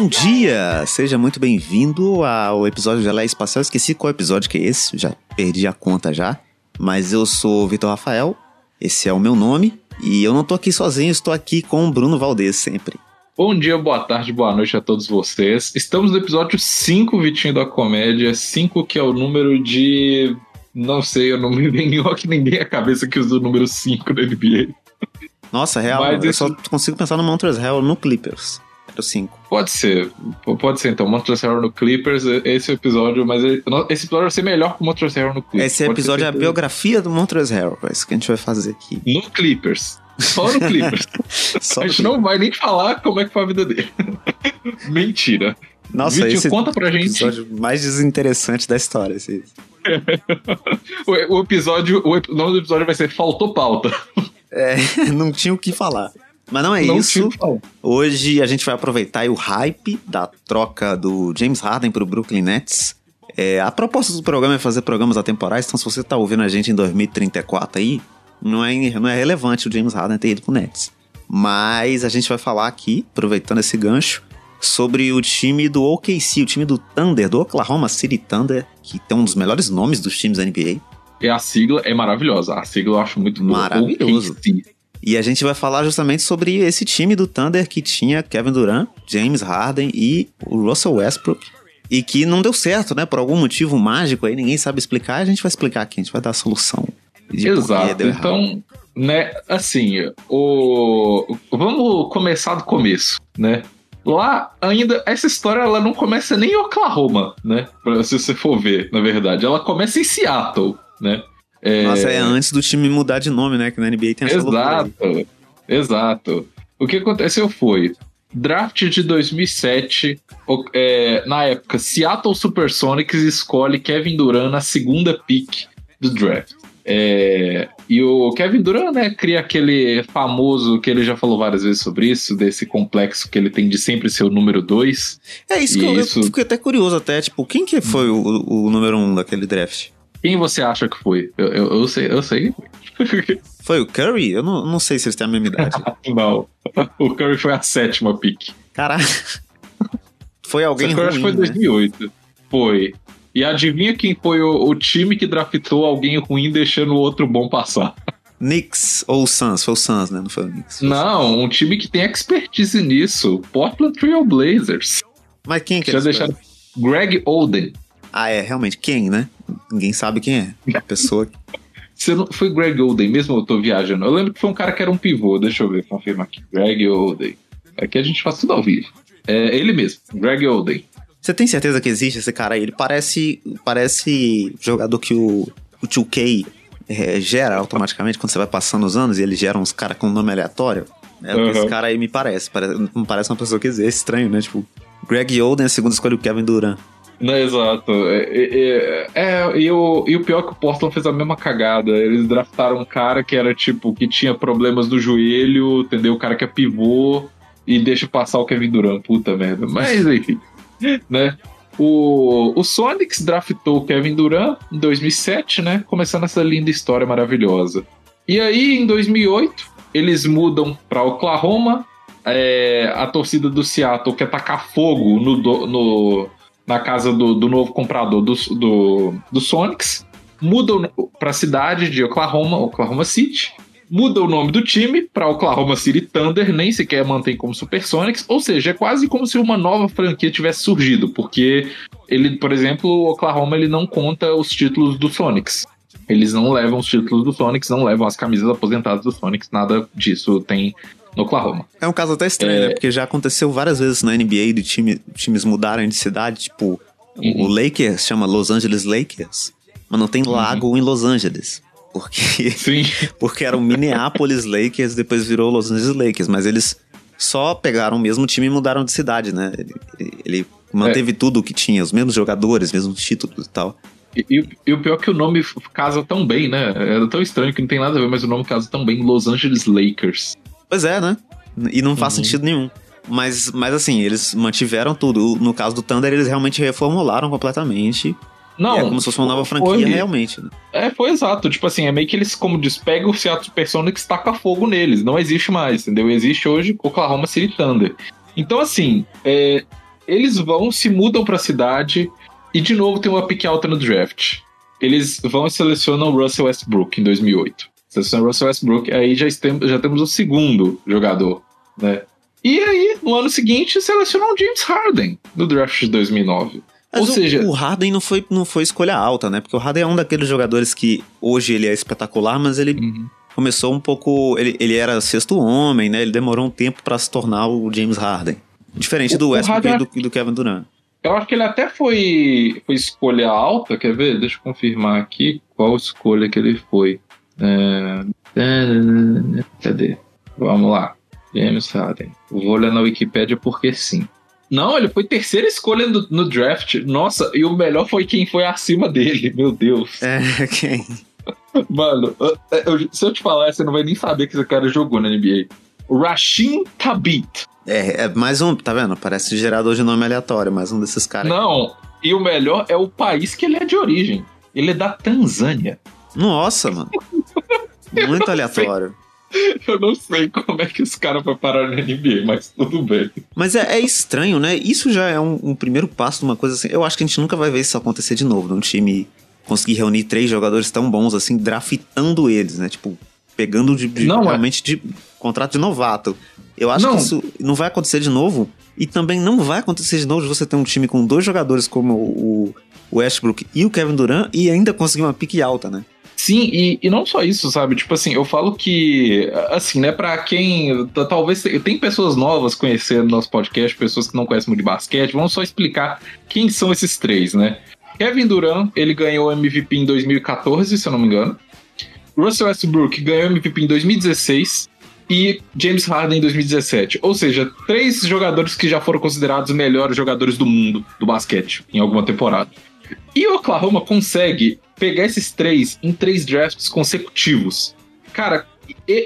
Bom dia! Seja muito bem-vindo ao episódio de Alé Espacial. Esqueci qual episódio que é esse, já perdi a conta já. Mas eu sou o Vitor Rafael, esse é o meu nome, e eu não tô aqui sozinho, estou aqui com o Bruno Valdez sempre. Bom dia, boa tarde, boa noite a todos vocês. Estamos no episódio 5, Vitinho da Comédia. 5 que é o número de. Não sei, eu não me vem que ninguém a cabeça que usa o número 5 na NBA. Nossa, real, Mas eu esse... só consigo pensar no Montrezl Harrell no Clippers. Era o 5. Pode ser, pode ser então. Harrell no Clippers, esse episódio, mas esse episódio vai ser melhor que o Harrell no Clippers. Esse episódio é a biografia do Harrell, é isso que a gente vai fazer aqui. No Clippers. Só no Clippers. Só a gente não vai nem falar como é que foi a vida dele. Mentira. Nossa, Vitinho, esse conta pra gente. episódio mais desinteressante da história. Esse. o, o, episódio, o nome do episódio vai ser Faltou Pauta. É, não tinha o que falar. Mas não é não isso. Hoje a gente vai aproveitar o hype da troca do James Harden para o Brooklyn Nets. É, a proposta do programa é fazer programas atemporais, então se você está ouvindo a gente em 2034 aí, não é, não é relevante o James Harden ter ido pro Nets. Mas a gente vai falar aqui, aproveitando esse gancho, sobre o time do OKC, o time do Thunder, do Oklahoma City Thunder, que tem um dos melhores nomes dos times da NBA. E a sigla é maravilhosa. A sigla eu acho muito boa. Maravilhoso. OKC. E a gente vai falar justamente sobre esse time do Thunder que tinha Kevin Durant, James Harden e o Russell Westbrook. E que não deu certo, né? Por algum motivo mágico aí, ninguém sabe explicar. A gente vai explicar aqui, a gente vai dar a solução. Exato. Então, né, assim, o... vamos começar do começo, né? Lá ainda, essa história ela não começa nem em Oklahoma, né? Se você for ver, na verdade. Ela começa em Seattle, né? É... Nossa, é antes do time mudar de nome, né? Que na NBA tem essa Exato, exato. O que aconteceu foi, draft de 2007, é, na época, Seattle Supersonics escolhe Kevin Durant na segunda pick do draft. É, e o Kevin Durant, né, cria aquele famoso, que ele já falou várias vezes sobre isso, desse complexo que ele tem de sempre ser o número 2. É isso que eu, isso... eu fiquei até curioso até, tipo, quem que foi o, o número 1 um daquele draft? Quem você acha que foi? Eu, eu, eu sei, eu sei. foi o Curry? Eu não, não sei se eles têm a mesma idade. não. O Curry foi a sétima pick. Caraca. Foi alguém ruim, acho que foi 2008. Né? Foi. E adivinha quem foi o, o, time que draftou alguém ruim deixando o outro bom passar? Knicks ou Suns? Foi o Suns, né? Não foi o Knicks. Não, um time que tem expertise nisso. Portland Trail Blazers. Mas quem que é? Deixaram Greg Oden. Ah, é, realmente. Quem, né? Ninguém sabe quem é. A pessoa. Você não, foi Greg Oden, mesmo eu tô viajando. Eu lembro que foi um cara que era um pivô. Deixa eu ver, confirma aqui. Greg Oden. Aqui a gente faz tudo ao vivo. É ele mesmo, Greg Oden. Você tem certeza que existe esse cara aí? Ele parece, parece jogador que o, o 2K é, gera automaticamente quando você vai passando os anos e ele gera uns caras com nome aleatório. É uhum. o que esse cara aí me parece. parece. Não parece uma pessoa que existe. É estranho, né? Tipo, Greg Oden, a segunda escolha o Kevin Durant. Não, exato. É, é, é, e, o, e o pior é que o Portland fez a mesma cagada. Eles draftaram um cara que era tipo, que tinha problemas no joelho, entendeu? O cara que é pivô e deixa passar o Kevin Durant. Puta merda. Mas enfim, né? O, o Sonics draftou o Kevin Durant em 2007, né? Começando essa linda história maravilhosa. E aí, em 2008, eles mudam para Oklahoma. É, a torcida do Seattle quer tacar fogo no, no, na casa do, do novo comprador do, do, do Sonics, mudam para a cidade de Oklahoma, Oklahoma City, muda o nome do time para Oklahoma City Thunder, nem sequer mantém como Supersonics, ou seja, é quase como se uma nova franquia tivesse surgido, porque ele, por exemplo, o Oklahoma ele não conta os títulos do Sonics. Eles não levam os títulos do Sonics, não levam as camisas aposentadas do Sonics, nada disso tem no Oklahoma. É um caso até estranho, né? é... né? Porque já aconteceu várias vezes na NBA de time, times mudarem de cidade, tipo, uhum. o Lakers chama Los Angeles Lakers, mas não tem lago uhum. em Los Angeles. Porque, Sim. porque era o Minneapolis Lakers, depois virou Los Angeles Lakers, mas eles só pegaram o mesmo time e mudaram de cidade, né? Ele, ele manteve é. tudo o que tinha, os mesmos jogadores, mesmos títulos e tal. E, e, e, o pior é que o nome casa tão bem, né? É tão estranho que não tem nada a ver, mas o nome casa tão bem Los Angeles Lakers. Pois é, né? E não faz uhum. sentido nenhum. Mas, mas assim, eles mantiveram tudo. No caso do Thunder, eles realmente reformularam completamente. Não. é como se fosse uma nova franquia, foi, realmente. Né? É, foi exato. Tipo assim, é meio que eles, como diz, pegam o Seattle Personics e taca fogo neles. Não existe mais, entendeu? Existe hoje Oklahoma City Thunder. Então, assim, é, eles vão, se mudam pra cidade e de novo tem uma pique alta no draft. Eles vão e selecionam o Russell Westbrook em 2008. Selecionam o Russell Westbrook, aí já, já temos o segundo jogador, né? E aí, no ano seguinte, selecionam o James Harden no draft de 2009. Mas Ou o, seja, o Harden não foi, não foi escolha alta, né? Porque o Harden é um daqueles jogadores que hoje ele é espetacular, mas ele uhum. começou um pouco. Ele, ele era sexto homem, né? Ele demorou um tempo para se tornar o James Harden. Diferente o, do Westbrook e do, do Kevin Durant. Eu acho que ele até foi, foi escolha alta, quer ver? Deixa eu confirmar aqui qual escolha que ele foi. É... Cadê? Vamos lá. James Harden. Vou olhar na Wikipedia porque sim. Não, ele foi terceira escolha no, no, draft. Nossa, e o melhor foi quem foi acima dele, meu Deus. É, quem? Mano, eu, eu, se eu te falar, você não vai nem saber que esse cara jogou na NBA. Rashim Tabit. É, é mais um, tá vendo? Parece gerador de nome aleatório, mais um desses caras. Não, e o melhor é o país que ele é de origem. Ele é da Tanzânia. Nossa, mano. Muito aleatório. Eu não sei como é que esse cara foi parar na NBA, mas tudo bem. Mas é, é estranho, né? Isso já é um, um, primeiro passo de uma coisa assim. Eu acho que a gente nunca vai ver isso acontecer de novo, num time conseguir reunir três jogadores tão bons assim, draftando eles, né? Tipo, pegando de, de não, é. realmente é. de contrato de novato. Eu acho não. que isso não vai acontecer de novo. E também não vai acontecer de novo de você ter um time com dois jogadores como o, o Westbrook e o Kevin Durant e ainda conseguir uma pique alta, né? Sim, e, e não só isso, sabe? Tipo assim, eu falo que, assim, né, pra quem. Talvez. Tem pessoas novas conhecendo nosso podcast, pessoas que não conhecem muito de basquete. Vamos só explicar quem são esses três, né? Kevin Durant, ele ganhou MVP em 2014, se eu não me engano. Russell Westbrook ganhou MVP em 2016 e James Harden em 2017. Ou seja, três jogadores que já foram considerados os melhores jogadores do mundo do basquete em alguma temporada. E o Oklahoma consegue pegar esses três em três drafts consecutivos. Cara,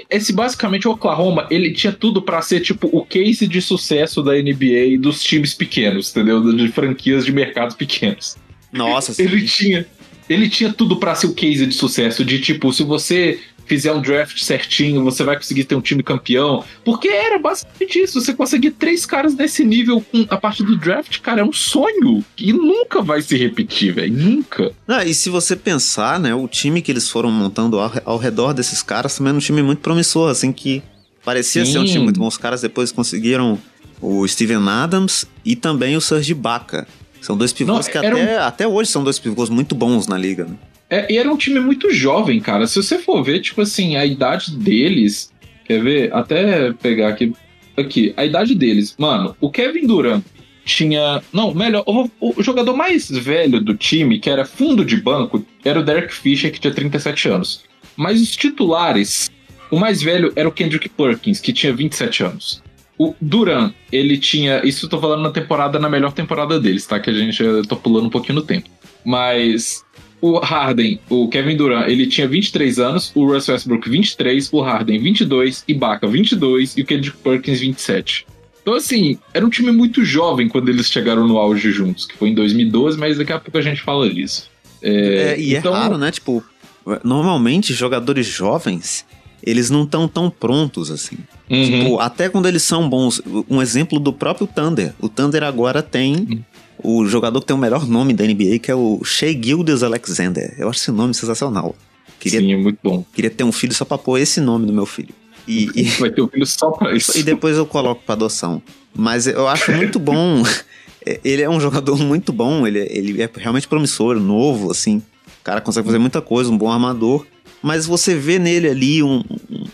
esse basicamente o Oklahoma, ele tinha tudo para ser tipo o case de sucesso da NBA dos times pequenos, entendeu? De franquias de mercados pequenos. Nossa, sim. Ele tinha ele tinha tudo para ser o case de sucesso, de tipo, se você fizer um draft certinho, você vai conseguir ter um time campeão. Porque era basicamente isso. Você conseguir três caras nesse nível com a parte do draft, cara, é um sonho. E nunca vai se repetir, velho. Nunca. Não, e se você pensar, né, o time que eles foram montando ao, ao redor desses caras também era um time muito promissor, assim, que parecia Sim. ser um time muito bom. Os caras depois conseguiram o Steven Adams e também o Serge Ibaka. São dois pivôs Não, que até, um... até hoje são dois pivôs muito bons na liga, né? É, e era um time muito jovem, cara. Se você for ver, tipo assim, a idade deles. Quer ver? Até pegar aqui. Aqui, a idade deles. Mano, o Kevin Durant tinha. Não, melhor. O, o, jogador mais velho do time, que era fundo de banco, era o Derek Fisher, que tinha 37 anos. Mas os titulares. O mais velho era o Kendrick Perkins, que tinha 27 anos. O Duran, ele tinha. Isso eu tô falando na temporada, na melhor temporada deles, tá? Que a gente. Eu tô pulando um pouquinho no tempo. Mas o Harden, o Kevin Durant, ele tinha 23 anos, o Russell Westbrook 23, o Harden 22, Ibaka 22 e o Kendrick Perkins 27. Então, assim, era um time muito jovem quando eles chegaram no auge juntos, que foi em 2012, mas daqui a pouco a gente fala disso. É, é, e é então... é raro, né? Tipo, normalmente jogadores jovens, eles não estão tão prontos assim. Uhum. Tipo, até quando eles são bons. Um exemplo do próprio Thunder. O Thunder agora tem uhum o jogador que tem o melhor nome da NBA, que é o Shea Gildas Alexander. Eu acho esse nome sensacional. Queria, Sim, é muito bom. Queria ter um filho só pra pôr esse nome no meu filho. E, e vai ter um filho só pra isso. E depois eu coloco pra adoção. Mas eu acho muito bom. ele é um jogador muito bom, ele, ele é realmente promissor, novo, assim. O cara consegue fazer muita coisa, um bom armador. Mas você vê nele ali um,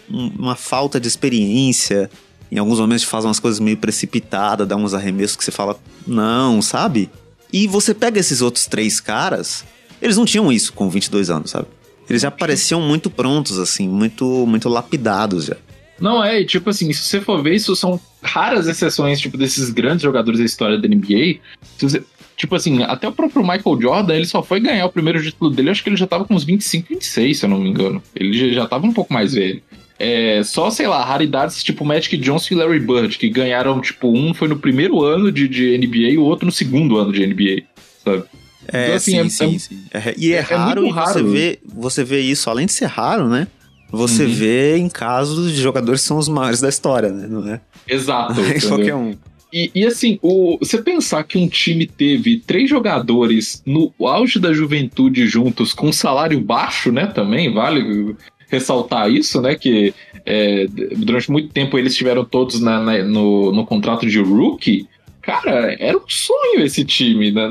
um, uma falta de experiência, em alguns momentos faz umas coisas meio precipitadas, dá uns arremessos que você fala, não, sabe? E você pega esses outros três caras, eles não tinham isso com 22 anos, sabe? Eles já pareciam muito prontos, assim, muito, muito lapidados já. Não, é, tipo assim, se você for ver, isso são raras exceções, tipo, desses grandes jogadores da história da NBA. Você, tipo assim, até o próprio Michael Jordan, ele só foi ganhar o primeiro título dele, acho que ele já tava com uns 25, 26, se eu não me engano. Ele já tava um pouco mais velho. É, só, sei lá, raridades tipo Magic Johnson e Larry Bird, que ganharam, tipo, um foi no primeiro ano de, de NBA e o outro no segundo ano de NBA, sabe? É, então, assim, sim, é, sim, é, sim. É, e é, é raro, e raro, você vê, você vê isso, além de ser raro, né? Você uhum. vê em casos de jogadores que são os maiores da história, né? Não é? Exato. qualquer um. E, e, assim, o, você pensar que um time teve três jogadores no auge da juventude juntos com salário baixo, né? Também vale ressaltar isso, né? Que é, durante muito tempo eles estiveram todos na, na, no, no contrato de rookie. Cara, era um sonho esse time. Né?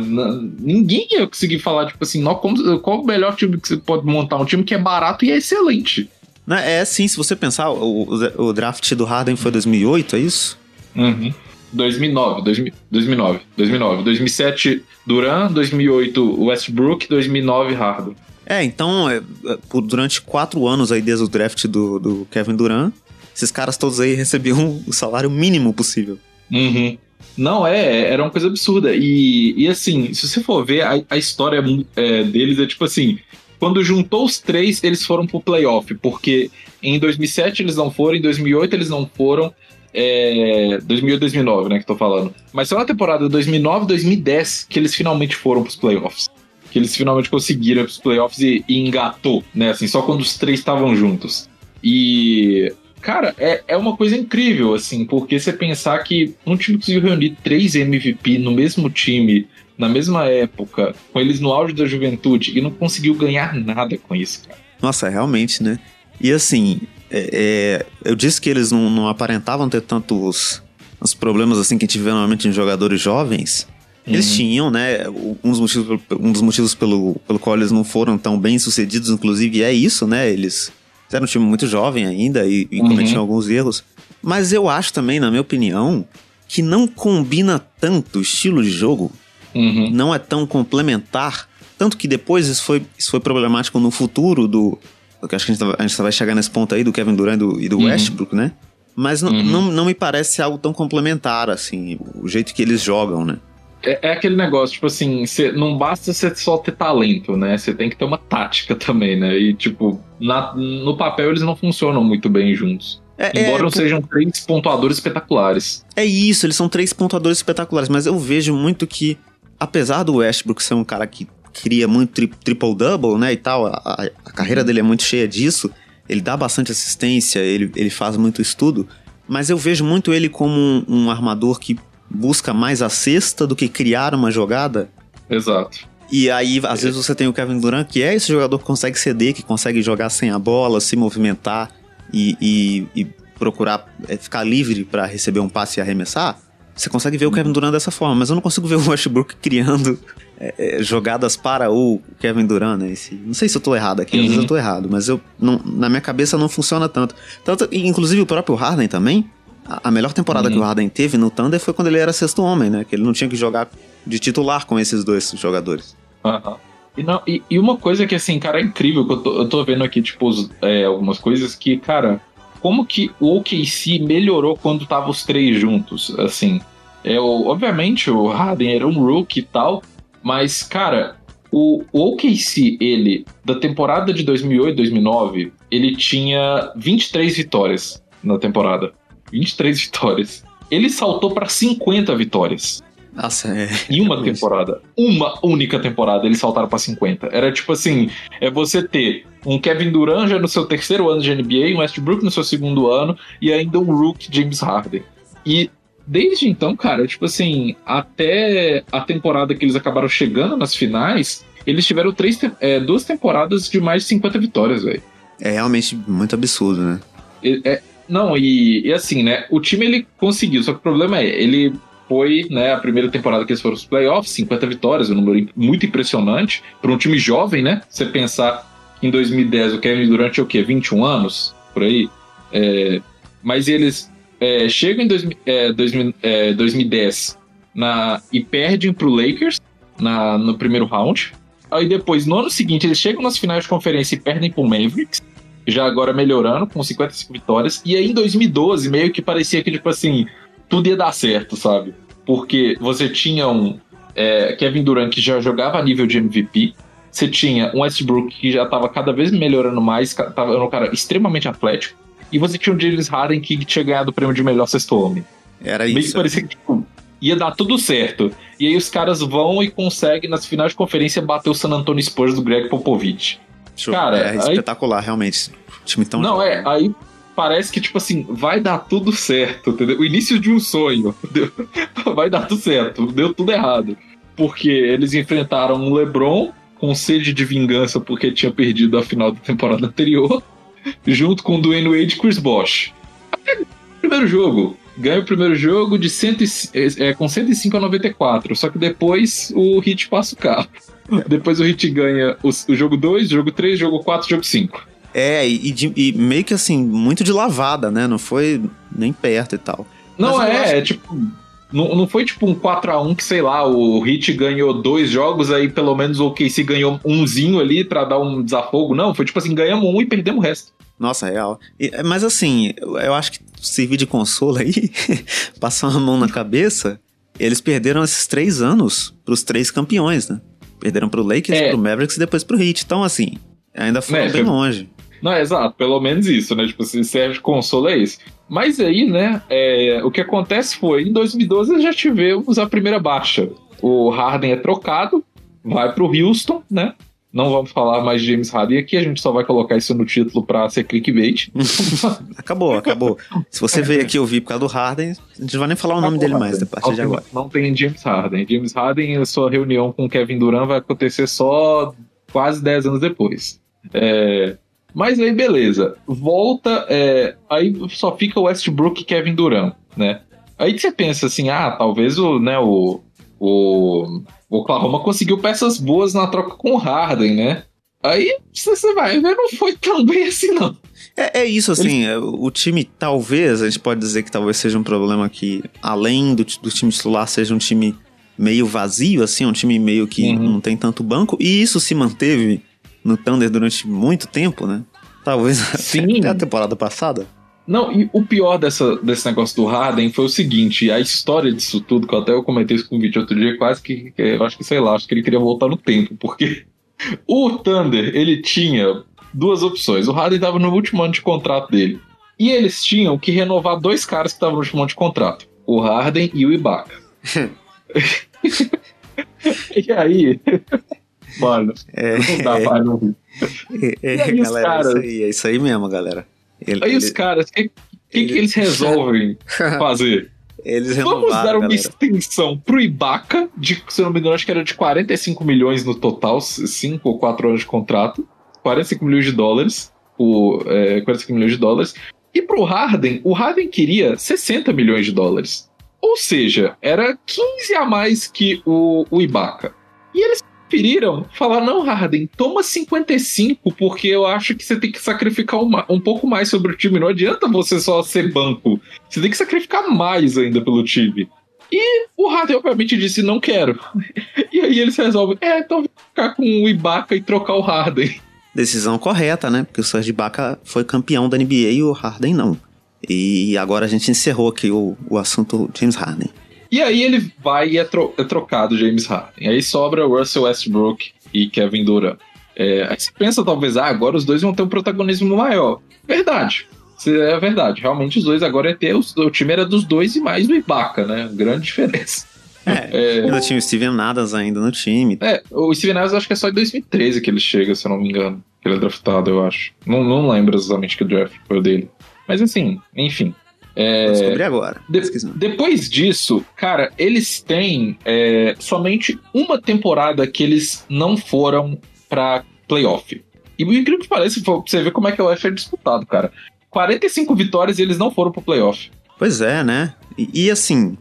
Ninguém ia conseguir falar, tipo assim, não, como, qual o melhor time que você pode montar? Um time que é barato e é excelente. É sim, se você pensar, o, o draft do Harden foi 2008, é isso? Uhum. 2009, 2009, 2009, 2007 Duran, 2008 Westbrook, 2009 Harden. É, então, é, é, durante quatro anos aí desde o draft do, do Kevin Durant, esses caras todos aí recebiam o salário mínimo possível. Uhum. Não, é, era uma coisa absurda. E, e assim, se você for ver, a, a história é, deles é tipo assim: quando juntou os três, eles foram pro playoff, porque em 2007 eles não foram, em 2008 eles não foram, é, 2008 2009, né, que tô falando. Mas só na temporada 2009 2010 que eles finalmente foram pros playoffs. Que eles finalmente conseguiram pros playoffs e, e engatou, né, assim, só quando os três estavam juntos. E Cara, é, é uma coisa incrível, assim, porque você pensar que um time conseguiu reunir três MVP no mesmo time, na mesma época, com eles no auge da juventude, e não conseguiu ganhar nada com isso, cara. Nossa, realmente, né? E assim, é, é, eu disse que eles não, não aparentavam ter tantos os problemas assim que a gente vê normalmente em jogadores jovens. Eles uhum. tinham, né? Um dos motivos, um dos motivos pelo, pelo qual eles não foram tão bem sucedidos, inclusive, é isso, né? Eles eram um time muito jovem ainda e, e uhum. cometiam alguns erros. Mas eu acho também, na minha opinião, que não combina tanto o estilo de jogo. Uhum. Não é tão complementar. Tanto que depois isso foi, isso foi problemático no futuro do, porque acho que a gente, tá, a gente vai chegar nesse ponto aí do Kevin Durant e do, e do uhum. Westbrook, né? Mas uhum. não, não me parece algo tão complementar, assim, o jeito que eles jogam, né? É, é aquele negócio, tipo assim, cê, não basta você só ter talento, né? Você tem que ter uma tática também, né? E, tipo, na, no papel eles não funcionam muito bem juntos. É, é Embora é, não sejam três pontuadores espetaculares. É isso, eles são três pontuadores espetaculares, mas eu vejo muito que, apesar do Westbrook ser um cara que cria muito tri triple-double, né, e tal, a, a, carreira dele é muito cheia disso, ele dá bastante assistência, ele, ele faz muito estudo, mas eu vejo muito ele como um, um armador que busca mais a cesta do que criar uma jogada. Exato. E aí, às é. vezes, você tem o Kevin Durant, que é esse jogador que consegue ceder, que consegue jogar sem a bola, se movimentar e, e, e procurar é, ficar livre para receber um passe e arremessar. Você consegue ver o Kevin Durant dessa forma, mas eu não consigo ver o Westbrook criando é, é, jogadas para o Kevin Durant, né? Esse, não sei se eu tô errado aqui, uhum. às vezes eu tô errado, mas eu, não, na minha cabeça não funciona tanto. tanto inclusive o próprio Harden também, a, a melhor temporada uhum. que o Harden teve no Thunder foi quando ele era sexto homem, né? Que ele não tinha que jogar de titular com esses dois jogadores. Uhum. E, não, e, e, uma coisa que, assim, cara, é incrível, que eu tô, eu tô vendo aqui, tipo, os, é, algumas coisas que, cara, como que o OKC melhorou quando tava os três juntos, assim. É, o, obviamente o Harden era um rookie e tal, mas, cara, o, o OKC, ele, da temporada de 2008 2009, ele tinha 23 vitórias na temporada. 23 vitórias. Ele saltou para 50 vitórias. Nossa, é. Em uma temporada. Uma única temporada eles saltaram para 50. Era tipo assim: é você ter um Kevin Durant já no seu terceiro ano de NBA, um Westbrook no seu segundo ano e ainda um rookie James Harden. E desde então, cara, tipo assim, até a temporada que eles acabaram chegando nas finais, eles tiveram três, é, duas temporadas de mais de 50 vitórias, velho. É realmente muito absurdo, né? É, é, não, e, e assim, né? O time ele conseguiu, só que o problema é, ele foi né, a primeira temporada que eles foram os playoffs, 50 vitórias, um número muito impressionante para um time jovem, né? Você pensar em 2010 o Kevin Durant é o quê? 21 anos, por aí. É, mas eles é, chegam em dois, é, 2000, é, 2010 na, e perdem pro Lakers na, no primeiro round. Aí depois, no ano seguinte, eles chegam nas finais de conferência e perdem pro Mavericks já agora melhorando, com 55 vitórias. E aí em 2012, meio que parecia que, tipo assim, tudo ia dar certo, sabe? Porque você tinha um é, Kevin Durant que já jogava a nível de MVP, você tinha um Westbrook que já estava cada vez melhorando mais, tava um cara extremamente atlético, e você tinha um James Harden que tinha ganhado o prêmio de melhor sexto homem. Era Meio isso. Que parecia que tipo, ia dar tudo certo. E aí os caras vão e conseguem, nas finais de conferência, bater o San Antonio Spurs do Greg Popovich. Cara, é aí... espetacular, realmente. O time tão Não, é, aí parece que, tipo assim, vai dar tudo certo, entendeu? O início de um sonho, entendeu? Vai dar tudo certo, deu tudo errado. Porque eles enfrentaram um LeBron com sede de vingança porque tinha perdido a final da temporada anterior, junto com o Dwayne Wade e Chris Bosh. Primeiro jogo, ganha o primeiro jogo de cento e, é, com 105 a 94, só que depois o Hit passa o carro. Depois o Hit ganha o, o jogo 2, jogo 3, jogo 4, jogo 5. É, e, de, e, meio que assim, muito de lavada, né? Não foi nem perto e tal. Não, é, acho... é tipo. Não, não foi tipo um 4x1 que, sei lá, o Hit ganhou dois jogos, aí pelo menos o KC ganhou umzinho ali para dar um desafogo. Não, foi tipo assim, ganhamos um e perdemos o resto. Nossa, real. E, mas assim, eu acho que servir de consolo aí, passar uma mão na cabeça, eles perderam esses três anos pros três campeões, né? Perderam pro Lakers, é. pro Mavericks e depois pro Heat. Então, assim, ainda foram é, bem longe. Não, é exato, pelo menos isso, né? Tipo, se serve de consolo é isso. Mas aí, né, é, o que acontece foi, em 2012 já tivemos a primeira baixa. O Harden é trocado, vai pro Houston, né? Não vamos falar mais de James Harden aqui, a gente só vai colocar isso no título pra ser clickbait. acabou, acabou. Se você veio aqui ouvir por causa do Harden, a gente não vai nem falar o nome dele mais a partir de agora. Não tem James Harden. James Harden, a sua reunião com Kevin Durant vai acontecer só quase 10 anos depois. É, mas aí, beleza. Volta, é, aí só fica Westbrook e Kevin Durant, né? Aí você pensa assim, ah, talvez o, né, o, o o Oklahoma conseguiu peças boas na troca com o Harden, né? Aí você vai ver, não foi tão bem assim, não. É, é isso, assim, Ele... É, o time talvez, a gente pode dizer que talvez seja um problema que, além do, do time titular, seja um time meio vazio, assim, um time meio que uhum. não tem tanto banco, e isso se manteve no Thunder durante muito tempo, né? Talvez Sim. até a temporada passada. Não, e o pior dessa, desse negócio do Harden foi o seguinte: a história disso tudo, que eu até eu comentei isso com um vídeo outro dia, quase que, eu acho que sei lá, acho que ele queria voltar no tempo, porque o Thunder ele tinha duas opções. O Harden estava no último ano de contrato dele. E eles tinham que renovar dois caras que estavam no último ano de contrato: o Harden e o Ibaka. e aí. Mano, é, não dá é, pra não é, é, galera, caras, isso aí, é isso aí mesmo, galera. Ele, Aí ele... os caras, o que, que, que, eles resolvem fazer? Eles Vamos dar uma galera. extensão pro Ibaka, de, se não me engano, acho que era de 45 milhões no total, 5 ou 4 anos de contrato. 45 milhões de dólares. O, é, 45 milhões de dólares. E pro Harden, o Harden queria 60 milhões de dólares. Ou seja, era 15 a mais que o, o Ibaka. E eles preferiram falar: não, Harden, toma 55, porque eu acho que você tem que sacrificar uma, um pouco mais sobre o time. Não adianta você só ser banco. Você tem que sacrificar mais ainda pelo time. E o Harden, obviamente, disse: não quero. E aí eles resolvem: é, então vou ficar com o Ibaka e trocar o Harden. Decisão correta, né? Porque o Serge Ibaka foi campeão da NBA e o Harden não. E agora a gente encerrou aqui o, o assunto James Harden. E aí ele vai e é, tro é trocado James Harden. Aí sobra Russell Westbrook e Kevin Durant. É, aí você pensa, talvez, ah, agora os dois vão ter um protagonismo maior. Verdade. É verdade. Realmente os dois agora é ter. O, o time era dos dois e mais do Ibaka, né? Grande diferença. É, é, ainda tinha o Steven Adams ainda no time. É, o Steven Adams acho que é só em 2013 que ele chega, se eu não me engano. Que ele é draftado, eu acho. Não, não lembro exatamente que o draft foi o dele. Mas assim, enfim. É, Vou descobrir agora. De, depois disso, cara, eles têm é, somente uma temporada que eles não foram pra playoff. E o incrível que parece, você vê como é que o Oeste é disputado, cara. 45 vitórias e eles não foram pro playoff. Pois é, né? E, e assim,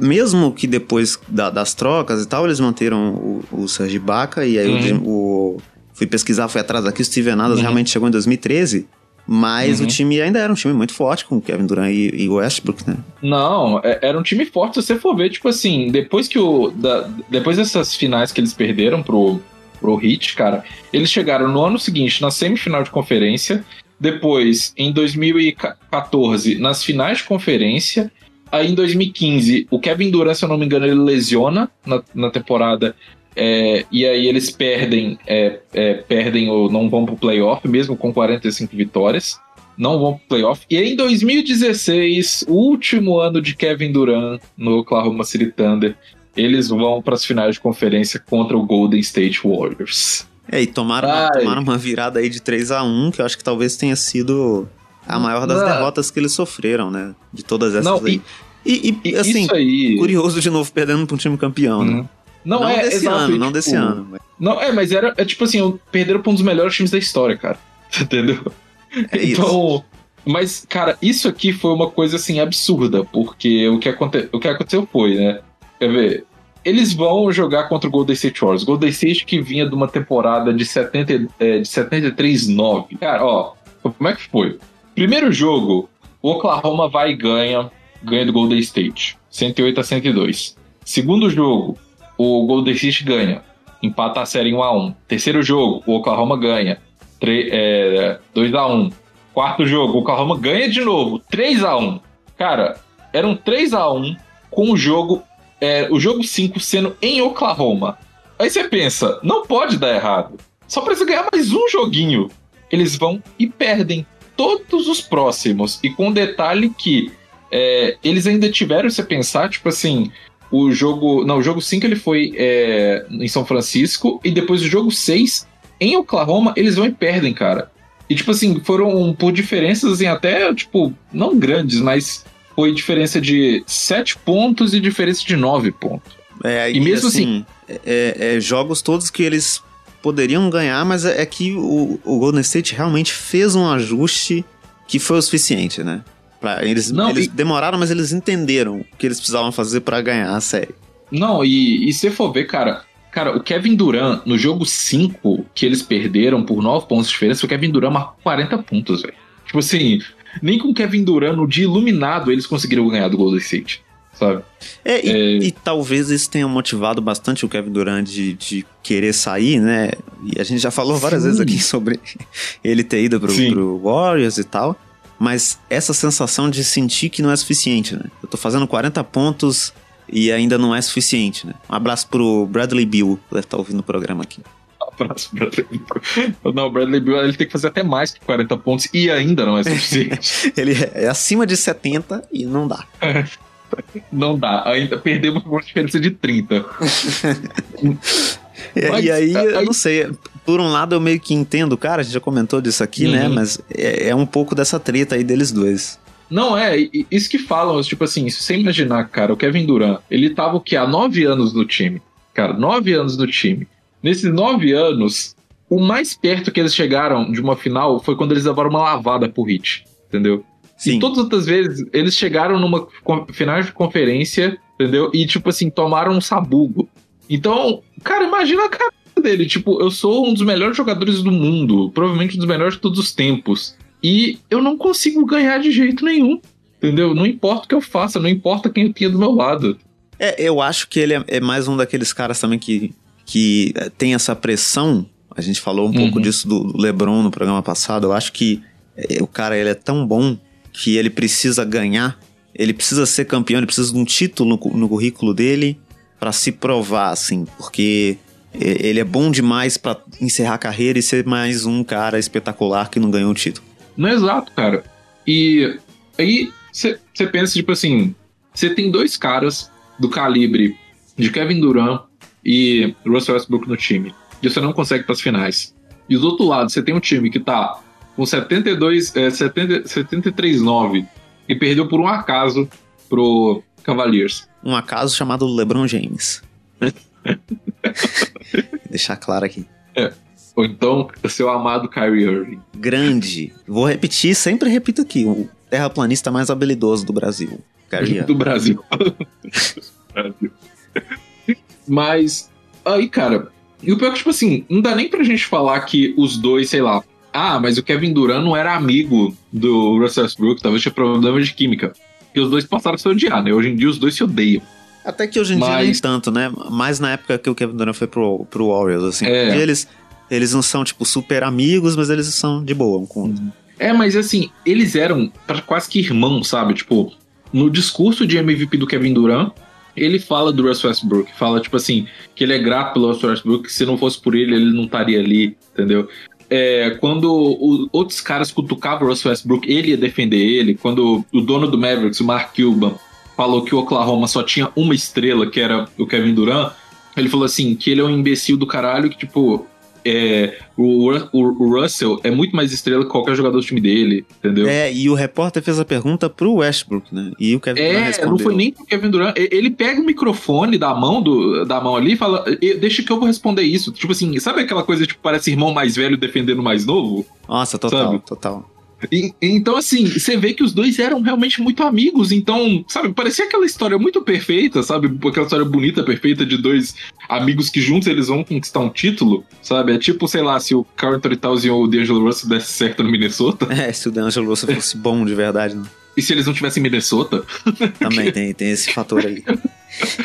mesmo que depois da, das trocas e tal, eles manteram o, o Sergi Baca e aí uhum. o, o, Fui pesquisar, fui atrás aqui, o Steven Adams uhum. realmente chegou em 2013. Mas uhum. o time ainda era um time muito forte com Kevin Durant e, e Westbrook, né? Não, é, era um time forte. Se você for ver, tipo assim, depois que o. Da, depois dessas finais que eles perderam pro, pro Heat, cara, eles chegaram no ano seguinte na semifinal de conferência. Depois, em 2014, nas finais de conferência. Aí em 2015, o Kevin Durant, se eu não me engano, ele lesiona na, na temporada é, e aí eles perdem, é, é, perdem ou não vão pro playoff, mesmo com 45 vitórias. Não vão pro playoff. E em 2016, o último ano de Kevin Durant no Oklahoma City Thunder, eles vão para as finais de conferência contra o Golden State Warriors. É, e tomaram, tomaram uma virada aí de 3 a 1 que eu acho que talvez tenha sido a maior das não. derrotas que eles sofreram, né? De todas essas não, aí. E, e, e assim, curioso de novo perdendo pra um time campeão, né? Não, não, é desse exato, ano, tipo, não desse ano. Mas... Não, é, mas era, é tipo assim, perderam pra um dos melhores times da história, cara. Entendeu? É então, isso. mas, cara, isso aqui foi uma coisa assim absurda, porque o que, aconte... o que aconteceu foi, né? Quer ver? Eles vão jogar contra o Golden State Warriors. Golden State que vinha de uma temporada de, 70, é, de 73-9. Cara, ó, como é que foi? Primeiro jogo, o Oklahoma vai e ganha, ganha do Golden State, 108 a 102. Segundo jogo, o Golden State ganha, empata a série em 1 a 1. Terceiro jogo, o Oklahoma ganha, 3, é, 2 a 1. Quarto jogo, o Oklahoma ganha de novo, 3 a 1. Cara, eram 3 a 1 com o jogo é, o jogo 5 sendo em Oklahoma. Aí você pensa, não pode dar errado. Só precisa ganhar mais um joguinho. Eles vão e perdem todos os próximos. E com detalhe que é, eles ainda tiveram, você pensar, tipo assim, o jogo. Não, o jogo 5 ele foi é, em São Francisco. E depois o jogo 6 em Oklahoma, eles vão e perdem, cara. E, tipo assim, foram por diferenças, assim, até, tipo, não grandes, mas foi diferença de 7 pontos e diferença de 9 pontos. É, e mesmo assim, assim é, é, jogos todos que eles poderiam ganhar, mas é, é que o, o, Golden State realmente fez um ajuste que foi o suficiente, né? Pra, eles Não, eles e... demoraram, mas eles entenderam o que eles precisavam fazer para ganhar a série. Não, e, e se for ver, cara, cara, o Kevin Durant, no jogo 5, que eles perderam por 9 pontos de diferença, o Kevin Durant marcou 40 pontos, velho. Tipo assim, nem com Kevin Durant no dia iluminado eles conseguiram ganhar do Golden State. Sabe? É, e, é... e, talvez isso tenha motivado bastante o Kevin Durant de, de querer sair, né? E a gente já falou várias Sim. vezes aqui sobre ele ter ido pro, pro Warriors e tal. Mas essa sensação de sentir que não é suficiente, né? Eu tô fazendo 40 pontos e ainda não é suficiente, né? Um abraço pro Bradley Bill, que deve estar tá ouvindo o programa aqui abraço, Bradley Bill. Não, o Bradley Bill ele tem que fazer até mais que 40 pontos e ainda não é suficiente. ele é acima de 70 e não dá. Não dá, ainda perdemos uma diferença de 30. e, Mas, e aí, eu não sei, por um lado eu meio que entendo, cara, a gente já comentou disso aqui, né? uhum. né? Mas é, é um pouco dessa treta aí deles dois. Não, é, isso que falam, tipo assim, se você imaginar, cara, o Kevin Durant, ele tava o que? Há nove anos no time. Cara, nove anos no time. Nesses nove anos, o mais perto que eles chegaram de uma final foi quando eles levaram uma lavada pro Hit, entendeu? Sim. E todas as outras vezes, eles chegaram numa final de conferência, entendeu? E, tipo assim, tomaram um sabugo. Então, cara, imagina a cara dele. Tipo, eu sou um dos melhores jogadores do mundo, provavelmente um dos melhores de todos os tempos. E eu não consigo ganhar de jeito nenhum, entendeu? Não importa o que eu faça, não importa quem eu tenha do meu lado. É, eu acho que ele é, é mais um daqueles caras também que que eh, tem essa pressão. A gente falou um uhum. pouco disso do LeBron no programa passado. Eu acho que eh, o cara ele é tão bom que ele precisa ganhar, ele precisa ser campeão, ele precisa de um título no, no currículo dele para se provar, assim, porque ele é bom demais para encerrar a carreira e ser mais um cara espetacular que não ganhou o título. Não é exato, cara. E aí você pensa, tipo assim, você tem dois caras do calibre de Kevin Durant e Russell Westbrook no time. E você não consegue para as finais. E do outro lado, você tem um time que tá com 72, é, 73-9 e perdeu por um acaso pro Cavaliers. Um acaso chamado LeBron James. Deixar claro aqui. É. Ou então, seu amado Kyrie Irving. Grande. Vou repetir, sempre repito aqui. O terraplanista mais habilidoso do Brasil. Kyrie do Brasil. Brasil. Mas, aí, cara, e o pior é que, tipo assim, não dá nem pra gente falar que os dois, sei lá, ah, mas o Kevin Durant não era amigo do Russell Westbrook, talvez tinha problema de química. E os dois passaram a se odiar, né? Hoje em dia os dois se odeiam. Até que hoje em mas... dia nem tanto, né? Mais na época que o Kevin Durant foi pro, pro Warriors, assim. É. Porque eles, eles não são, tipo, super amigos, mas eles são de boa um com o outro. É, mas assim, eles eram quase que irmãos, sabe? Tipo, no discurso de MVP do Kevin Durant, ele fala do Russell Westbrook, fala tipo assim, que ele é grato pelo Russell Westbrook, que se não fosse por ele, ele não estaria ali, entendeu? É, quando o, outros caras cutucavam o Russell Westbrook, ele ia defender ele. Quando o dono do Mavericks, o Mark Cuban, falou que o Oklahoma só tinha uma estrela, que era o Kevin Durant, ele falou assim, que ele é um imbecil do caralho, que tipo, é, o, o, Russell é muito mais estrela que qualquer jogador do time dele, entendeu? É, e o repórter fez a pergunta pro Westbrook, né? E o Kevin é, Durant respondeu. não foi nem pro Kevin Durant. Ele pega o microfone da mão, do, da mão ali e fala, deixa que eu vou responder isso. Tipo assim, sabe aquela coisa, tipo, parece irmão mais velho defendendo mais novo? Nossa, total, sabe? total. E, então, assim, você vê que os dois eram realmente muito amigos. Então, sabe, parecia aquela história muito perfeita, sabe? Aquela história bonita, perfeita de dois amigos que juntos eles vão conquistar um título, sabe? É tipo, sei lá, se o Carl Anthony Towns e o D'Angelo Russell desse certo no Minnesota. É, se o D'Angelo Russell fosse bom de verdade, né? E se eles não tivessem Minnesota? Também tem, tem esse fator aí.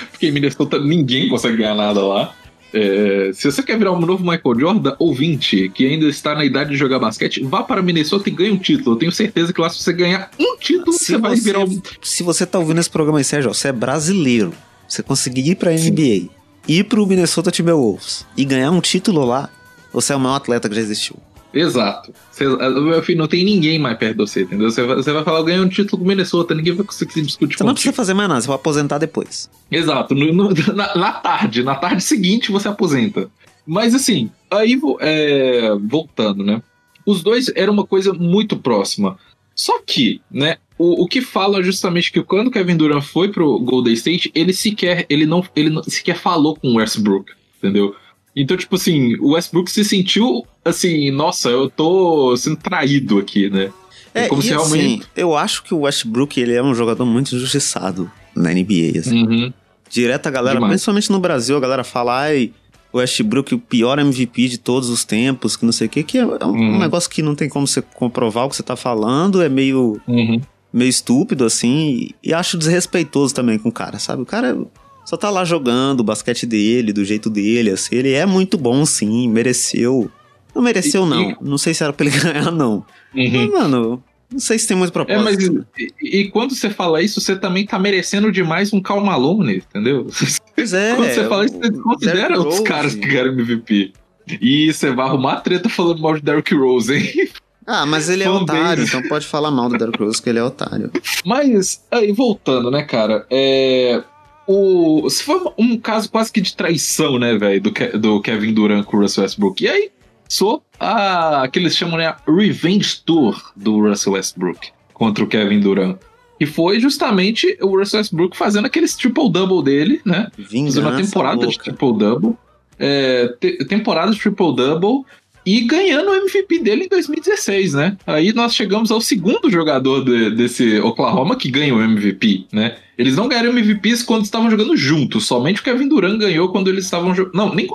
Porque em Minnesota ninguém consegue ganhar nada lá. É, se você quer virar um novo Michael Jordan, ouvinte, que ainda está na idade de jogar basquete, vá para Minnesota e ganhe um título. Eu tenho certeza que lá, se você ganhar um título, se você vai virar um. Se você tá ouvindo esse programa aí, Sérgio, você é brasileiro. Você conseguir ir pra NBA, ir pro Minnesota Timberwolves e ganhar um título lá, você é o maior atleta que já existiu. Exato. Você, meu filho, não tem ninguém mais perto de você, entendeu? Você vai, falar, eu ganhei um título com o Minnesota, ninguém vai conseguir discutir Você não precisa fazer mais nada, você vai aposentar depois. Exato. No, no, na, na, tarde, na tarde seguinte você aposenta. Mas assim, aí é, voltando, né? Os dois eram uma coisa muito próxima. Só que, né, o, o que fala justamente que quando Kevin Durant foi pro Golden State, ele sequer, ele não, ele não, sequer falou com o Westbrook, entendeu? Então, tipo assim, o Westbrook se sentiu assim, nossa, eu tô sendo traído aqui, né? É, como se realmente. Assim, eu acho que o Westbrook ele é um jogador muito injustiçado na NBA. Assim. Uhum. Direto a galera, Demais. principalmente no Brasil, a galera fala, ai, o Westbrook o pior MVP de todos os tempos, que não sei o que, que é um uhum. negócio que não tem como você comprovar o que você tá falando, é meio. Uhum. Meio estúpido, assim, e acho desrespeitoso também com o cara, sabe? O cara só tá lá jogando o basquete dele, do jeito dele, assim. Ele é muito bom, sim, mereceu. Não mereceu, não. Não sei se era pra ele ganhar, não. Uhum. Mas, mano, não sei se tem muito propósito. É, mas e, e, quando você fala isso, você também tá merecendo demais um Cal Malone, entendeu? Pois é. quando você fala isso, você considera os caras que querem MVP. E você vai arrumar treta falando mal de Derrick Rose, hein? Ah, mas ele é otário, então pode falar mal do Derrick Rose, que ele é otário. Mas, aí, voltando, né, cara? É o. Se foi um caso quase que de traição, né, velho, do, do Kevin Durant com o Russell Westbrook. E aí, sou a. que eles chamam, né, Revenge Tour do Russell Westbrook contra o Kevin Durant. E foi justamente o Russell Westbrook fazendo aqueles triple-double dele, né? Vingança fazendo uma temporada louca. de triple-double. É, te, temporada de triple-double e ganhando o MVP dele em 2016, né? Aí nós chegamos ao segundo jogador de, desse Oklahoma que ganha o MVP, né? Eles não ganharam MVPs quando estavam jogando juntos, somente o Kevin Durant ganhou quando eles estavam jogando. Não, nem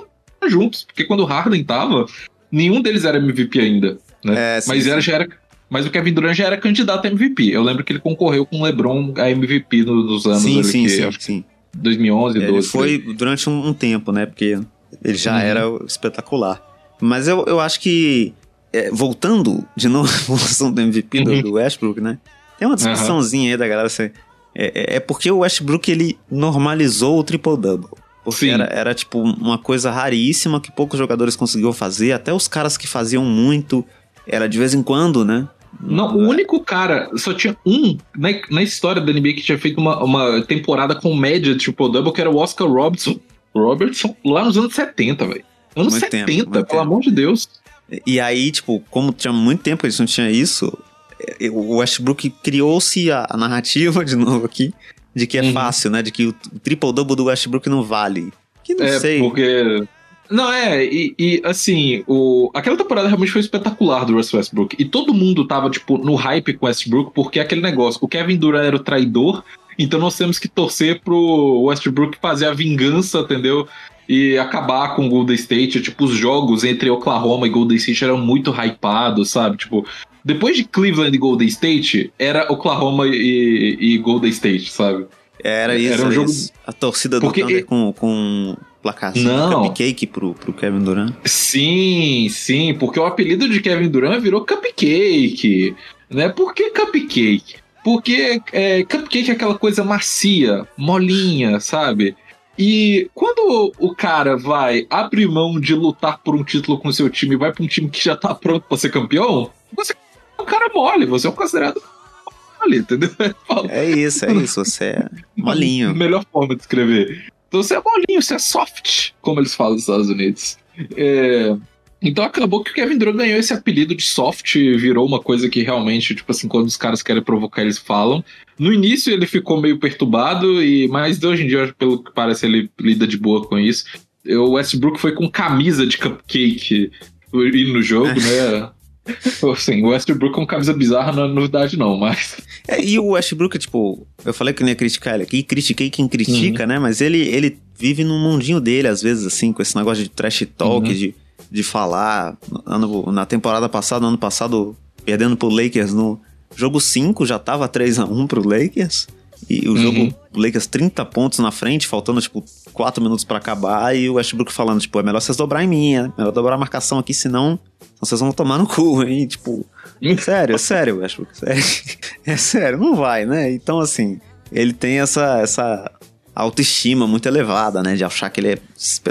juntos, porque quando o Harden tava, nenhum deles era MVP ainda, né? É, sim, Mas era, já era mas o Kevin Durant já era candidato a MVP. Eu lembro que ele concorreu com o LeBron a MVP nos anos sim, sim, que, sim, sim. 2011, 12. Ele foi durante um, um, tempo, né? Porque ele já uhum. era espetacular. Mas eu, eu acho que, é, voltando de novo à função do MVP do, uhum. do, Westbrook, né? Tem uma discussãozinha aí da galera assim, é, é, é porque o Westbrook ele normalizou o triple-double. Porque era, era, tipo uma coisa raríssima que poucos jogadores conseguiam fazer, até os caras que faziam muito, era de vez em quando, né? Não, o único cara, só tinha um na, na história da NBA que tinha feito uma, uma temporada com média de triple-double, que era o Oscar Robertson, Robertson, lá nos anos 70, velho. Anos muito 70, tempo, pelo tempo. amor de Deus. E aí, tipo, como tinha muito tempo que eles não tinham isso, o Westbrook criou-se a, a, narrativa, de novo aqui, de que é uhum. fácil, né? De que o triple-double do Westbrook não vale. Que não é, sei. porque... Não, é, e, e, assim, o... aquela temporada realmente foi espetacular do Russell Westbrook. E todo mundo tava, tipo, no hype com o Westbrook, porque é aquele negócio, o Kevin Durant era o traidor, então nós temos que torcer pro Westbrook fazer a vingança, entendeu? e acabar com o Golden State. Tipo, os jogos entre Oklahoma e Golden State eram muito hypados, sabe? Tipo, depois de Cleveland e Golden State, era Oklahoma e, e Golden State, sabe? Era isso, era um jogo... Isso. A torcida do Porque Thunder com, com placar assim, Não. cupcake pro, pro Kevin Durant. Sim, sim, porque o apelido de Kevin Durant virou cupcake, né? Por que cupcake? Porque é, cupcake é aquela coisa macia, molinha, sabe? E quando o cara vai abrir mão de lutar por um título com seu time e vai para um time que já tá pronto para ser campeão, você um cara mole, você é um considerado mole, entendeu? É isso, é isso, você é molinho. Melhor forma de escrever. Então você é molinho, você é soft, como eles falam nos Estados Unidos. É... Então acabou que o Kevin Durant ganhou esse apelido de soft, virou uma coisa que realmente, tipo assim, quando os caras querem provocar, eles falam. No início ele ficou meio perturbado, e mas hoje em dia, pelo que parece, ele lida de boa com isso. O Westbrook foi com camisa de cupcake ir no jogo, né? Assim, o Westbrook com camisa bizarra não é novidade, não, mas. É, e o Westbrook, tipo, eu falei que não ia criticar ele aqui, critiquei quem critica, uhum. né? Mas ele, ele vive num mundinho dele, às vezes, assim, com esse negócio de trash talk, uhum. de, de falar. Ano, na temporada passada, ano passado, perdendo pro Lakers no jogo 5, já tava 3 a 1 pro Lakers. E o jogo, uhum. o Lakers 30 pontos na frente, faltando, tipo, 4 minutos para acabar, e o Westbrook falando, tipo, é melhor vocês dobrar em mim, é melhor dobrar a marcação aqui, senão vocês vão tomar no cu, hein? Tipo, sério, sério, Westbrook, sério. É sério, não vai, né? Então, assim, ele tem essa, essa autoestima muito elevada, né? De achar que ele é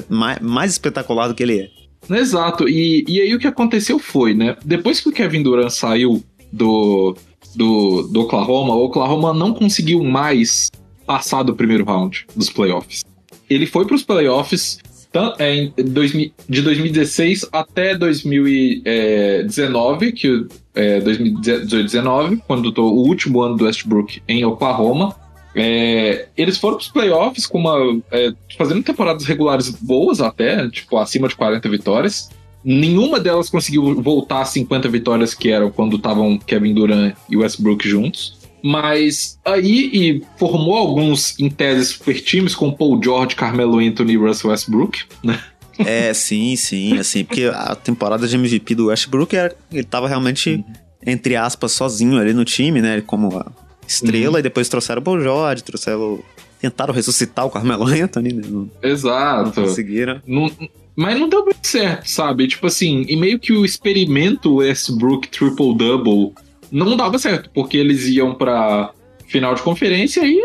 mais, mais espetacular do que ele é. Exato, e, e aí o que aconteceu foi, né? Depois que o Kevin Durant saiu do, do, do Oklahoma, o Oklahoma não conseguiu mais passar do primeiro round dos playoffs. Ele foi para os playoffs é, de 2016 até 2019, que é, 2019, quando o último ano do Westbrook em Oklahoma. É, eles foram para os playoffs com uma, é, fazendo temporadas regulares boas até, tipo, acima de 40 vitórias. Nenhuma delas conseguiu voltar a 50 vitórias que eram quando estavam Kevin Durant e Westbrook juntos. Mas aí e formou alguns, em tese, super times com Paul George, Carmelo Anthony e Russell Westbrook, né? É, sim, sim, assim, porque a temporada de MVP do Westbrook, era, ele tava realmente, uhum. entre aspas, sozinho ali no time, né? Como estrela, uhum. e depois trouxeram o Paul George, trouxeram. Tentaram ressuscitar o Carmelo Anthony, né? Não, Exato. Não conseguiram. Não, mas não deu muito certo, sabe? Tipo assim, e meio que o experimento Westbrook triple-double não dava certo, porque eles iam pra final de conferência e.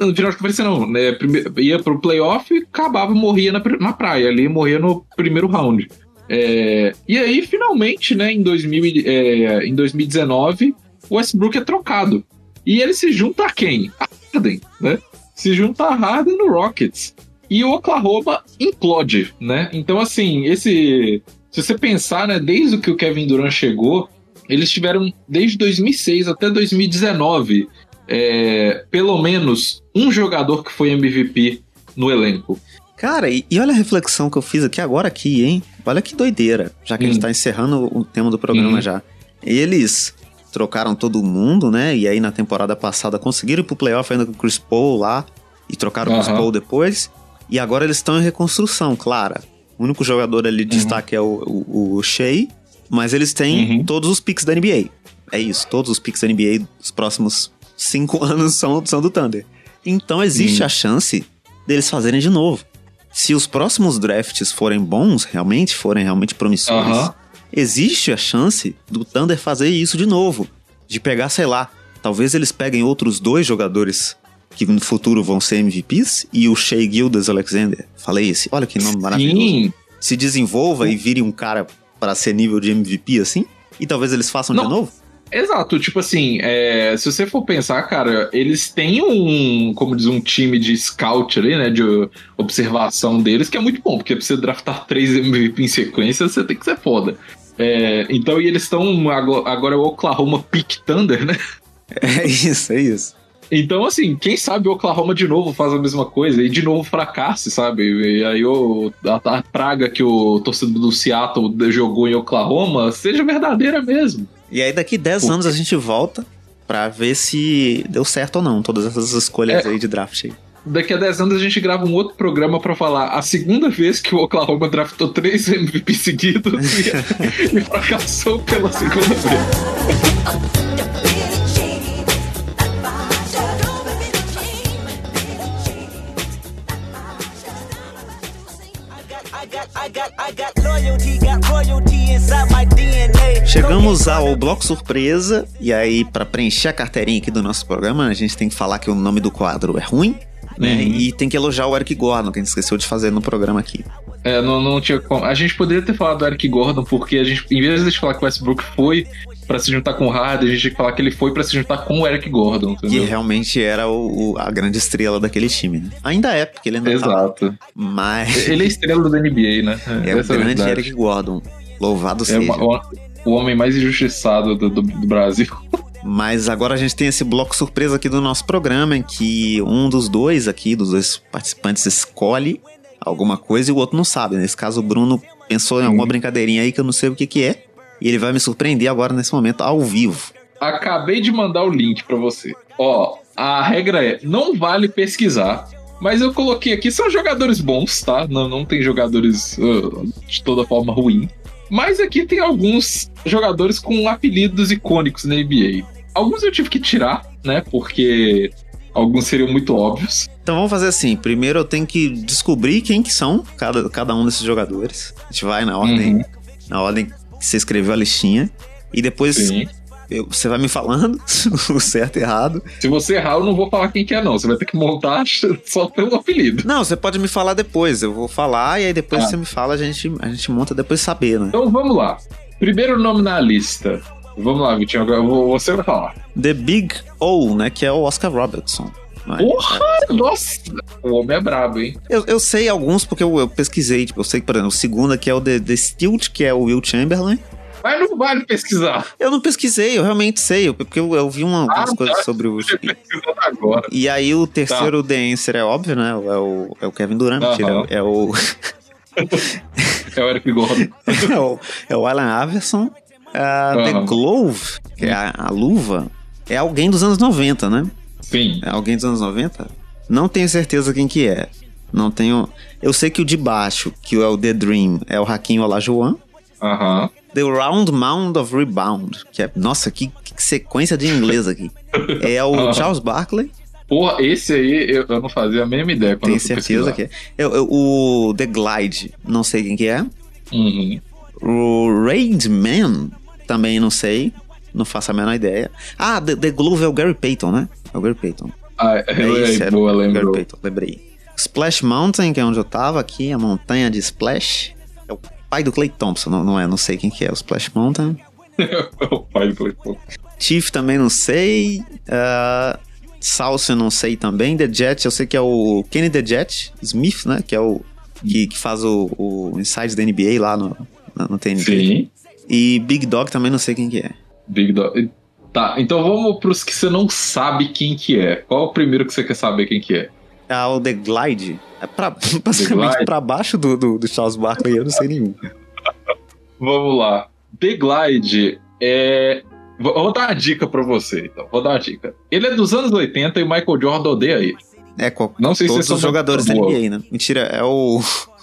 No final de conferência não, né? Ia pro playoff e acabava, morria na, na praia ali, morria no primeiro round. É, e aí, finalmente, né, em, 2000, é, em 2019, o Westbrook é trocado. E ele se junta a quem? A Harden, né? Se junta a Harden no Rockets. E o Oklahoma implode, né? Então, assim, esse. Se você pensar, né, desde que o Kevin Durant chegou, eles tiveram desde 2006 até 2019 é, pelo menos um jogador que foi MVP no elenco. Cara, e, e, olha a reflexão que eu fiz aqui agora aqui, hein? Olha que doideira, já que hum. a gente tá encerrando o tema do programa hum. já. Eles trocaram todo mundo, né? E aí na temporada passada conseguiram ir pro playoff ainda com o Chris Paul lá e trocaram o Chris Paul depois. E agora eles estão em reconstrução, clara. O único jogador ali de uhum. destaque é o, o, o Shea mas eles têm uhum. todos os picks da NBA. É isso, todos os picks da NBA dos próximos cinco anos são, são do Thunder. Então existe uhum. a chance deles fazerem de novo. Se os próximos drafts forem bons, realmente, forem realmente promissores, uhum. existe a chance do Thunder fazer isso de novo. De pegar, sei lá, talvez eles peguem outros dois jogadores que no futuro vão ser MVPs e o Shea Gildas Alexander. Falei esse, olha que nome maravilhoso. Sim. Se desenvolva e vire um cara para ser nível de MVP assim? E talvez eles façam Não. de novo? Exato, tipo assim, é, se você for pensar, cara, eles têm um, como diz, um time de scout ali, né, de observação deles, que é muito bom, porque pra você draftar três MVP em sequência, você tem que ser foda. É, então, e eles estão, agora, agora é o Oklahoma Peak Thunder, né? É isso, é isso. Então, assim, quem sabe o Oklahoma de novo faz a mesma coisa e de novo fracasse, sabe? E aí o, a, a praga que o torcedor do Seattle jogou em Oklahoma seja verdadeira mesmo. E aí daqui 10 anos a gente volta para ver se deu certo ou não, todas essas escolhas é, aí de draft aí. Daqui a 10 anos a gente grava um outro programa para falar a segunda vez que o Oklahoma draftou três MVP seguidos e, e fracassou pela segunda vez. Chegamos ao bloco surpresa, e aí, para preencher a carteirinha aqui do nosso programa, a gente tem que falar que o nome do quadro é ruim, né? Uhum. E tem que elogiar o Eric Gordon, que a gente esqueceu de fazer no programa aqui. É, não, não tinha como. A gente poderia ter falado do Eric Gordon, porque a gente, em vez de falar que o Westbrook foi para se juntar com o Harden, a gente tinha que falar que ele foi para se juntar com o Eric Gordon, entendeu? Que realmente era o, o, a grande estrela daquele time, né? Ainda é, porque ele ainda tá Exato. Tá, mas... Ele é estrela do NBA, né? É, é o grande Eric Gordon. Louvado é seja. Uma, o homem mais injustiçado do, do, do Brasil. Mas agora a gente tem esse bloco surpresa aqui do nosso programa, em que um dos dois aqui, dos dois participantes, escolhe alguma coisa e o outro não sabe. Nesse caso, o Bruno pensou em alguma brincadeirinha aí que eu não sei o que, que é. E ele vai me surpreender agora nesse momento, ao vivo. Acabei de mandar o link para você. Ó, a regra é: não vale pesquisar. Mas eu coloquei aqui, são jogadores bons, tá? Não, não tem jogadores uh, de toda forma ruim. Mas aqui tem alguns jogadores com apelidos icônicos na NBA. Alguns eu tive que tirar, né? Porque alguns seriam muito óbvios. Então vamos fazer assim: primeiro eu tenho que descobrir quem que são cada, cada um desses jogadores. A gente vai na ordem, uhum. na ordem você escreveu a listinha. E depois Sim eu, você vai me falando o certo e errado. Se você errar, eu não vou falar quem que é, não. Você vai ter que montar só pelo apelido. Não, você pode me falar depois. Eu vou falar e aí depois ah. você me fala, a gente, a gente monta depois saber, né? Então vamos lá. Primeiro nome na lista. Vamos lá, Vitinho. Agora você vai falar. The Big O, né? Que é o Oscar Robertson. É? Porra! É. Nossa! O homem é brabo, hein? Eu, eu sei alguns porque eu, eu pesquisei. Tipo, eu sei que, por exemplo, o segundo aqui é o The, The Stilt, que é o Will Chamberlain. Mas não vale pesquisar. Eu não pesquisei, eu realmente sei, porque eu, eu vi uma, algumas ah, coisas tá. sobre o. agora. E aí o terceiro tá. dancer é óbvio, né? É o, é o Kevin Durant, uh -huh. é o. é o Eric Gordon. é, o, é o Alan Iverson. Uh, -huh. The Glove, que é a, a, luva, é alguém dos anos 90, né? É alguém dos anos 90? Não tenho certeza quem que é. Não tenho. Eu sei que o de baixo, que é o The Dream, é o Raquinho Olajuwon. Aham. Uh -huh. The Round Mound of Rebound, que é, nossa, que, que sequência de inglês aqui. É o Charles Barkley. Porra, esse aí eu, eu, não fazia a mesma ideia quando Tenho certeza que é. Eu, eu, o The Glide, não sei quem que é. Uhum. O Raid Man, também não sei. Não faço a menor ideia. Ah, The, The Glove é o Gary Payton, né? É o Gary Payton. Ah, é, é esse, boa, lembrou. Gary Payton, lembrei. Splash Mountain, que é onde eu tava aqui, a montanha de Splash. É o pai do Clay Thompson, não, não é, não sei quem que é, o Splash Mountain. o pai do Clay Thompson. Chief também não sei. Uh, Salsa eu não sei também. The Jet, eu sei que é o Kenny The Jet Smith, né? Que é o que, que faz o, o Inside da NBA lá no, no TNT. Sim. E Big Dog também não sei quem que é. Big Dog. Tá, então vamos pros que você não sabe quem que é. Qual é o primeiro que você quer saber quem que é? Ah, o The Glide. É pra, basicamente pra baixo do, do, do Charles Barkley, eu não sei nenhum. Vamos lá. The Glide é. Vou dar uma dica pra você, então. Vou dar uma dica. Ele é dos anos 80 e o Michael Jordan odeia ele. É, qual, não sei todos se os jogadores da NBA, né? Mentira, é o.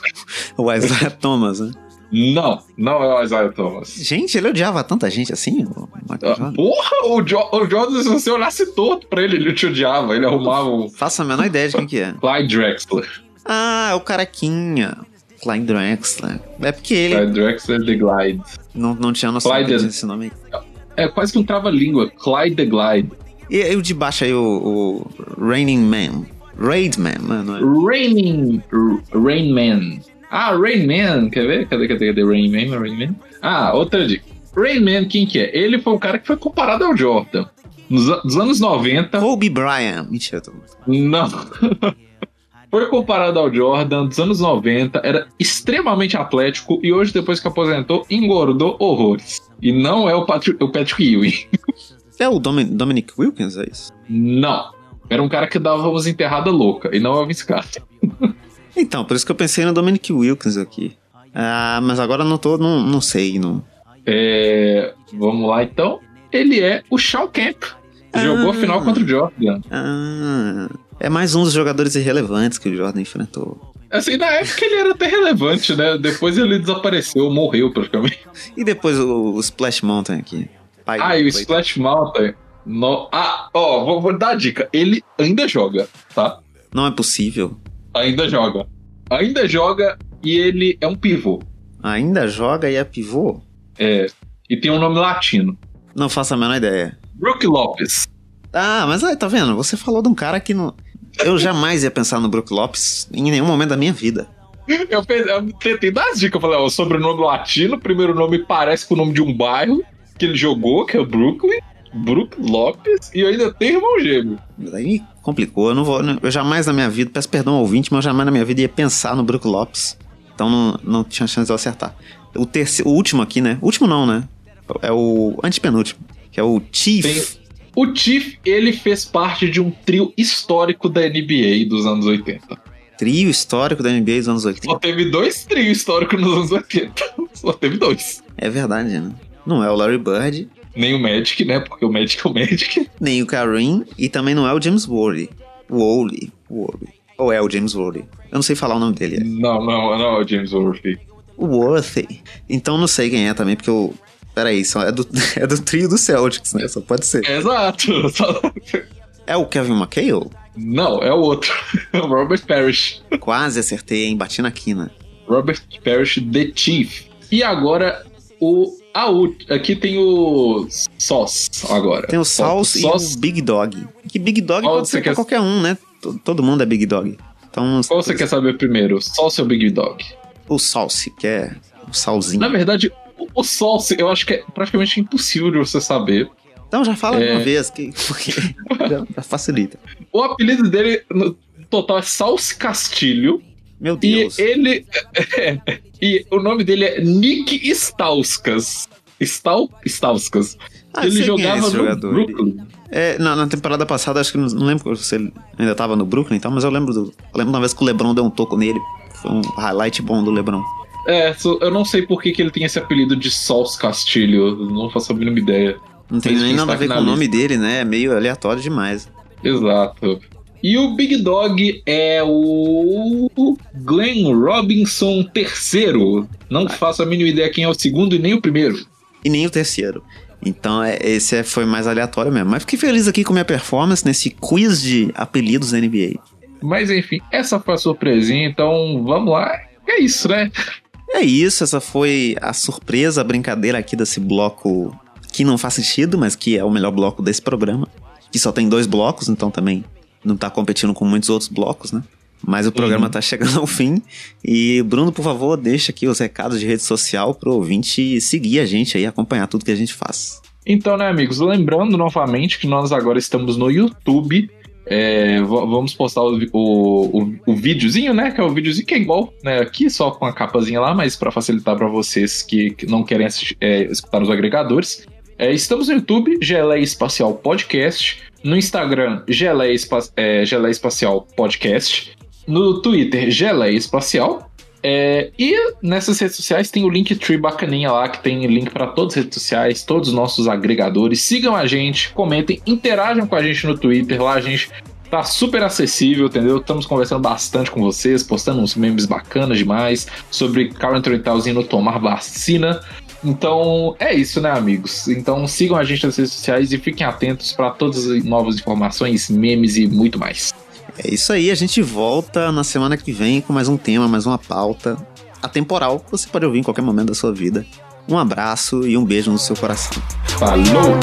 o Isaiah Thomas, né? Não, não é o Isaiah Thomas. Gente, ele odiava tanta gente assim? O ah, porra, o, jo o Jordan, se você olhasse torto pra ele, ele te odiava. Ele arrumava o. Faça a menor ideia de quem que é. Clyde Drexler. Ah, é o carequinha. Clyde Drexler. É porque ele. Clyde Drexler The Glide. Não, não tinha noção Clyde desse nome É quase que um trava-língua. Clyde The Glide. E, e o de baixo aí, o, o Raining Man. Raid Man, mano. É? Raining. Rain Man. Ah, Rain Man, quer ver? Cadê, cadê, cadê Rain Man? Rain Man? Ah, outra dica. Rain Man, quem que é? Ele foi o cara que foi comparado ao Jordan. Nos, nos anos 90. Kobe Bryant. Mentira, tô... Não. foi comparado ao Jordan dos anos 90, era extremamente atlético e hoje, depois que aposentou, engordou horrores. E não é o Patrick, o Patrick Ewing. É o Dominic Wilkins, é isso? Não. Era um cara que dava umas enterradas loucas e não é o Vince Carter. Então, por isso que eu pensei no Dominic Wilkins aqui. Ah, mas agora não tô, não, não sei, não. É, vamos lá então. Ele é o Shaw Camp. Ah, jogou a final contra o Jordan. Ah, é mais um dos jogadores irrelevantes que o Jordan enfrentou. Assim, na época ele era até relevante, né? Depois ele desapareceu, morreu praticamente. E depois o, o Splash Mountain aqui. Pai ah, e o Splash Mountain. No... Ah, ó, vou, vou dar a dica. Ele ainda joga, tá? Não é possível. Ainda joga. Ainda joga e ele é um pivô. Ainda joga e é pivô? É. E tem um nome latino. Não faço a menor ideia. Brook Lopes. Ah, mas aí, tá vendo? Você falou de um cara que não. Eu jamais ia pensar no Brook Lopes em nenhum momento da minha vida. Eu, pensei, eu tentei dar as dicas. Eu falei, ó, sobrenome latino, primeiro nome parece com o nome de um bairro que ele jogou, que é o Brooklyn. Brook Lopes e eu ainda tenho irmão gêmeo. Mas aí complicou. Eu não vou. Eu jamais na minha vida, peço perdão ao ouvinte, mas eu jamais na minha vida ia pensar no Brook Lopes. Então não, não tinha chance de eu acertar. o terceiro, o último aqui, né? O último não, né? É o antepenúltimo, que é o Chief. Tem... O Chief, ele fez parte de um trio histórico da NBA dos anos 80. Trio histórico da NBA dos anos 80? Só teve dois trios históricos nos anos 80. Só teve dois. É verdade, né? Não é o Larry Bird. Nem o Magic, né? Porque o Magic é o Magic. Nem o Kareem. E também não é o James Worley. Worley. Worley. Ou é o James Worthy? Eu não sei falar o nome dele. Não, não, não é o James Worthy. Worthy. Então não sei quem é também, porque eu. Peraí, só é do, é do trio do Celtics, né? Só pode ser. Exato. é o Kevin McHale? Não, é o outro. Robert Parrish. Quase acertei, hein? Bati na quina. Robert Parrish, The Chief. E agora, o. Ah, o, aqui tem o Sauce agora. Tem o Sauce, Sauce e o Big Dog. Que Big Dog Qual pode ser quer... qualquer um, né? todo mundo é Big Dog. Então, Qual você quer saber primeiro? Salsa ou Big Dog? O Salsi, que é o salzinho. Na verdade, o, o Salsi eu acho que é praticamente impossível de você saber. Então já fala é... uma vez, que, porque já facilita. O apelido dele no total é Salsi Castilho. Meu Deus. E ele. É, e o nome dele é Nick Stauskas. Stal, Stauskas. Ah, ele jogava no jogador. Brooklyn. É, na, na, temporada passada, acho que não, não, lembro se ele ainda tava no Brooklyn e tal, mas eu lembro, do, eu lembro uma vez que o LeBron deu um toco nele. Foi um highlight bom do LeBron. É, eu não sei por que, que ele tem esse apelido de Sols Castilho, não faço a mínima ideia. Não tem nem nada a ver com o nome dele, né? É meio aleatório demais. Exato. E o Big Dog é o Glenn Robinson III. Não ah. faço a mínima ideia quem é o segundo e nem o primeiro. E nem o terceiro. Então, é, esse é, foi mais aleatório mesmo. Mas fiquei feliz aqui com minha performance nesse quiz de apelidos da NBA. Mas enfim, essa foi a surpresinha, então vamos lá. É isso, né? É isso, essa foi a surpresa, a brincadeira aqui desse bloco que não faz sentido, mas que é o melhor bloco desse programa. Que só tem dois blocos, então também não tá competindo com muitos outros blocos, né? Mas o programa uhum. tá chegando ao fim. E, Bruno, por favor, deixa aqui os recados de rede social pro ouvinte seguir a gente aí, acompanhar tudo que a gente faz. Então, né, amigos, lembrando novamente que nós agora estamos no YouTube. É, vamos postar o, o, o, o, videozinho, né? Que é o videozinho que é igual, né? Aqui, só com a capazinha lá, mas para facilitar para vocês que, que, não querem assistir, é, escutar os agregadores. É, estamos no YouTube, Geleia Espacial Podcast. No Instagram, Geleia, Espa é, Geleia Espacial Podcast no Twitter Geleia Espacial. É, e nessas redes sociais tem o Linktree bacaninha lá, que tem link para todas as redes sociais, todos os nossos agregadores. Sigam a gente, comentem, interajam com a gente no Twitter, lá a gente tá super acessível, entendeu? Estamos conversando bastante com vocês, postando uns memes bacanas demais sobre Towns indo tomar vacina. Então é isso, né, amigos? Então sigam a gente nas redes sociais e fiquem atentos para todas as novas informações, memes e muito mais. É isso aí, a gente volta na semana que vem com mais um tema, mais uma pauta atemporal que você pode ouvir em qualquer momento da sua vida. Um abraço e um beijo no seu coração. Falou!